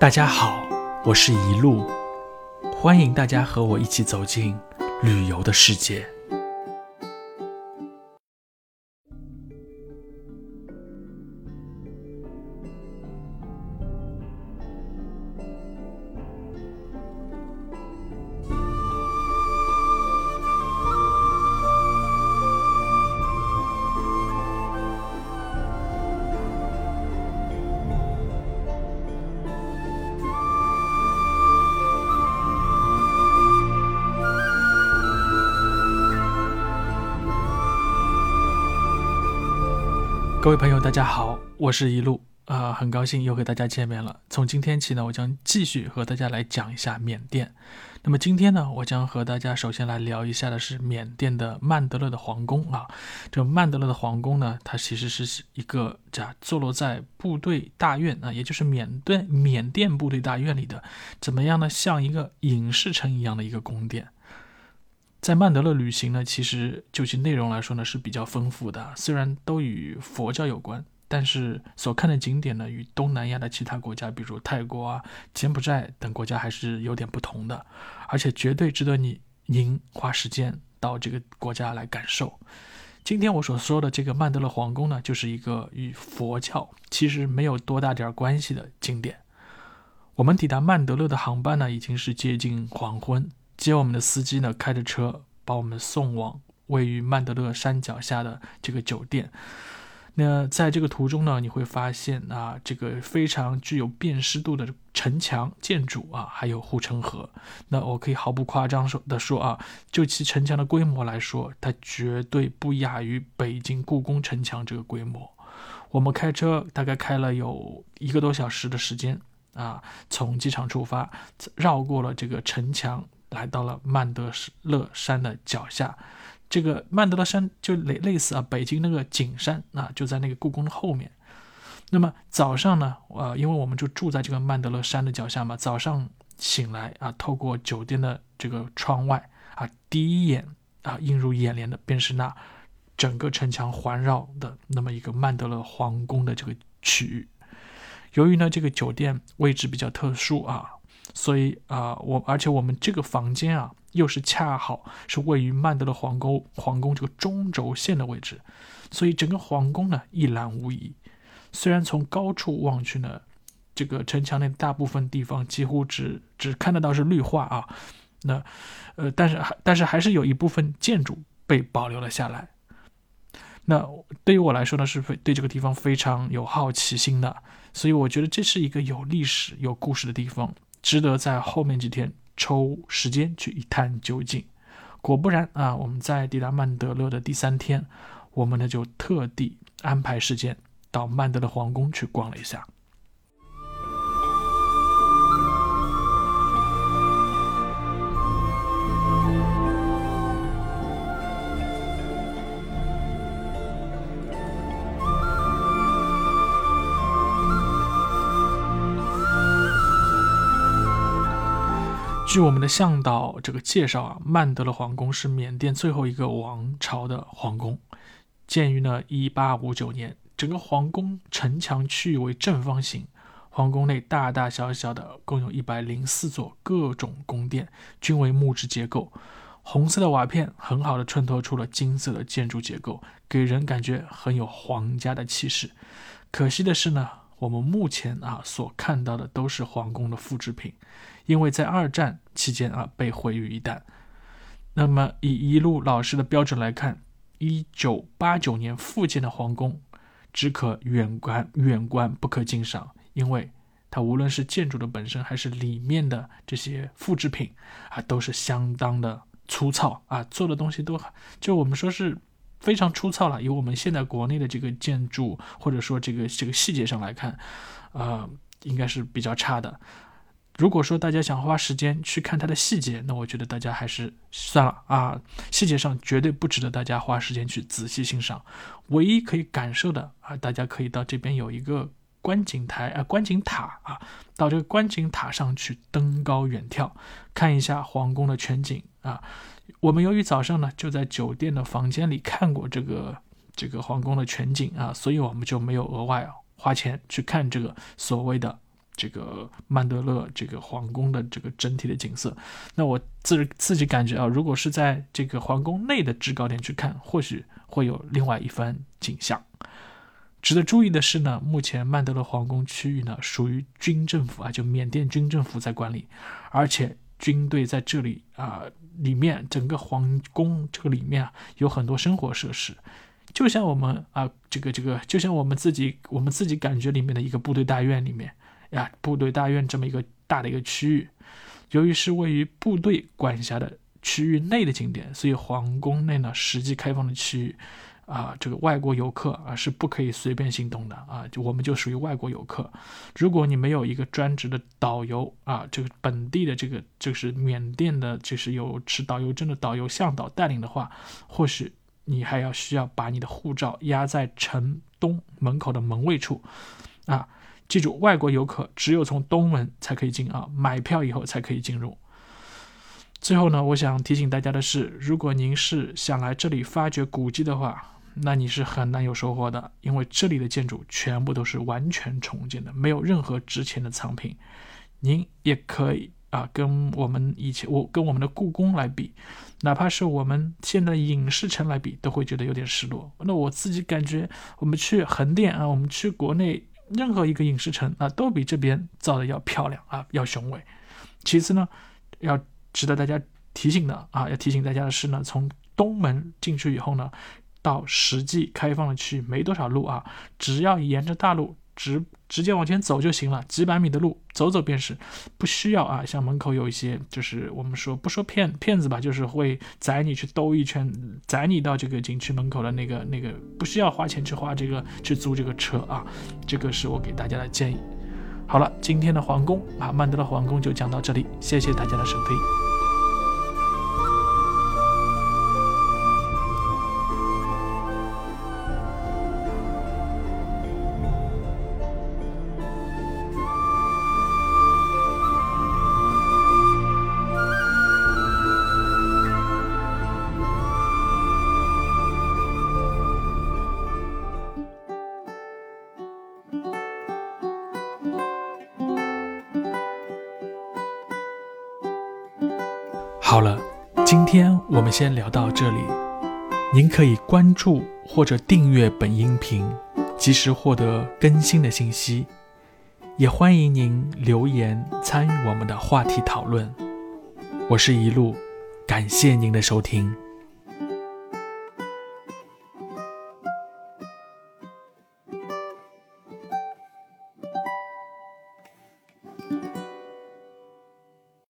大家好，我是一路，欢迎大家和我一起走进旅游的世界。各位朋友，大家好，我是一路啊，很高兴又和大家见面了。从今天起呢，我将继续和大家来讲一下缅甸。那么今天呢，我将和大家首先来聊一下的是缅甸的曼德勒的皇宫啊。这曼德勒的皇宫呢，它其实是一个这坐落在部队大院啊，也就是缅甸缅甸部队大院里的，怎么样呢？像一个影视城一样的一个宫殿。在曼德勒旅行呢，其实就其内容来说呢是比较丰富的。虽然都与佛教有关，但是所看的景点呢与东南亚的其他国家，比如泰国啊、柬埔寨等国家还是有点不同的，而且绝对值得你您花时间到这个国家来感受。今天我所说的这个曼德勒皇宫呢，就是一个与佛教其实没有多大点关系的景点。我们抵达曼德勒的航班呢，已经是接近黄昏。接我们的司机呢，开着车把我们送往位于曼德勒山脚下的这个酒店。那在这个途中呢，你会发现啊，这个非常具有辨识度的城墙建筑啊，还有护城河。那我可以毫不夸张说的说啊，就其城墙的规模来说，它绝对不亚于北京故宫城墙这个规模。我们开车大概开了有一个多小时的时间啊，从机场出发，绕过了这个城墙。来到了曼德勒山的脚下，这个曼德勒山就类类似啊，北京那个景山啊，就在那个故宫的后面。那么早上呢，呃，因为我们就住在这个曼德勒山的脚下嘛，早上醒来啊，透过酒店的这个窗外啊，第一眼啊映入眼帘的便是那整个城墙环绕的那么一个曼德勒皇宫的这个区域。由于呢这个酒店位置比较特殊啊。所以啊，我而且我们这个房间啊，又是恰好是位于曼德勒皇宫皇宫这个中轴线的位置，所以整个皇宫呢一览无遗。虽然从高处望去呢，这个城墙内大部分地方几乎只只看得到是绿化啊，那呃，但是还但是还是有一部分建筑被保留了下来。那对于我来说呢，是非对这个地方非常有好奇心的，所以我觉得这是一个有历史有故事的地方。值得在后面几天抽时间去一探究竟。果不然啊，我们在抵达曼德勒的第三天，我们呢就特地安排时间到曼德勒皇宫去逛了一下。据我们的向导这个介绍啊，曼德勒皇宫是缅甸最后一个王朝的皇宫，建于呢1859年。整个皇宫城墙区域为正方形，皇宫内大大小小的共有一百零四座各种宫殿，均为木质结构。红色的瓦片很好的衬托出了金色的建筑结构，给人感觉很有皇家的气势。可惜的是呢。我们目前啊所看到的都是皇宫的复制品，因为在二战期间啊被毁于一旦。那么以一路老师的标准来看，一九八九年复建的皇宫只可远观远观不可近赏，因为它无论是建筑的本身还是里面的这些复制品啊都是相当的粗糙啊，做的东西都就我们说是。非常粗糙了，以我们现在国内的这个建筑或者说这个这个细节上来看，呃，应该是比较差的。如果说大家想花时间去看它的细节，那我觉得大家还是算了啊，细节上绝对不值得大家花时间去仔细欣赏。唯一可以感受的啊，大家可以到这边有一个观景台啊，观景塔啊，到这个观景塔上去登高远眺，看一下皇宫的全景啊。我们由于早上呢就在酒店的房间里看过这个这个皇宫的全景啊，所以我们就没有额外花钱去看这个所谓的这个曼德勒这个皇宫的这个整体的景色。那我自自己感觉啊，如果是在这个皇宫内的制高点去看，或许会有另外一番景象。值得注意的是呢，目前曼德勒皇宫区域呢属于军政府啊，就缅甸军政府在管理，而且军队在这里啊里面整个皇宫这个里面啊有很多生活设施，就像我们啊这个这个就像我们自己我们自己感觉里面的一个部队大院里面呀，部队大院这么一个大的一个区域，由于是位于部队管辖的区域内的景点，所以皇宫内呢实际开放的区域。啊，这个外国游客啊是不可以随便行动的啊，就我们就属于外国游客。如果你没有一个专职的导游啊，这个本地的这个就是缅甸的，就是有持导游证的导游向导带领的话，或许你还要需要把你的护照压在城东门口的门卫处啊。记住，外国游客只有从东门才可以进啊，买票以后才可以进入。最后呢，我想提醒大家的是，如果您是想来这里发掘古迹的话，那你是很难有收获的，因为这里的建筑全部都是完全重建的，没有任何值钱的藏品。您也可以啊，跟我们以前我跟我们的故宫来比，哪怕是我们现在影视城来比，都会觉得有点失落。那我自己感觉，我们去横店啊，我们去国内任何一个影视城啊，都比这边造的要漂亮啊，要雄伟。其次呢，要值得大家提醒的啊，要提醒大家的是呢，从东门进去以后呢。到实际开放的区域没多少路啊，只要沿着大路直直接往前走就行了，几百米的路走走便是，不需要啊。像门口有一些，就是我们说不说骗骗子吧，就是会载你去兜一圈，载你到这个景区门口的那个那个，不需要花钱去花这个去租这个车啊。这个是我给大家的建议。好了，今天的皇宫啊，曼德勒皇宫就讲到这里，谢谢大家的收听。好了，今天我们先聊到这里。您可以关注或者订阅本音频，及时获得更新的信息。也欢迎您留言参与我们的话题讨论。我是一路，感谢您的收听。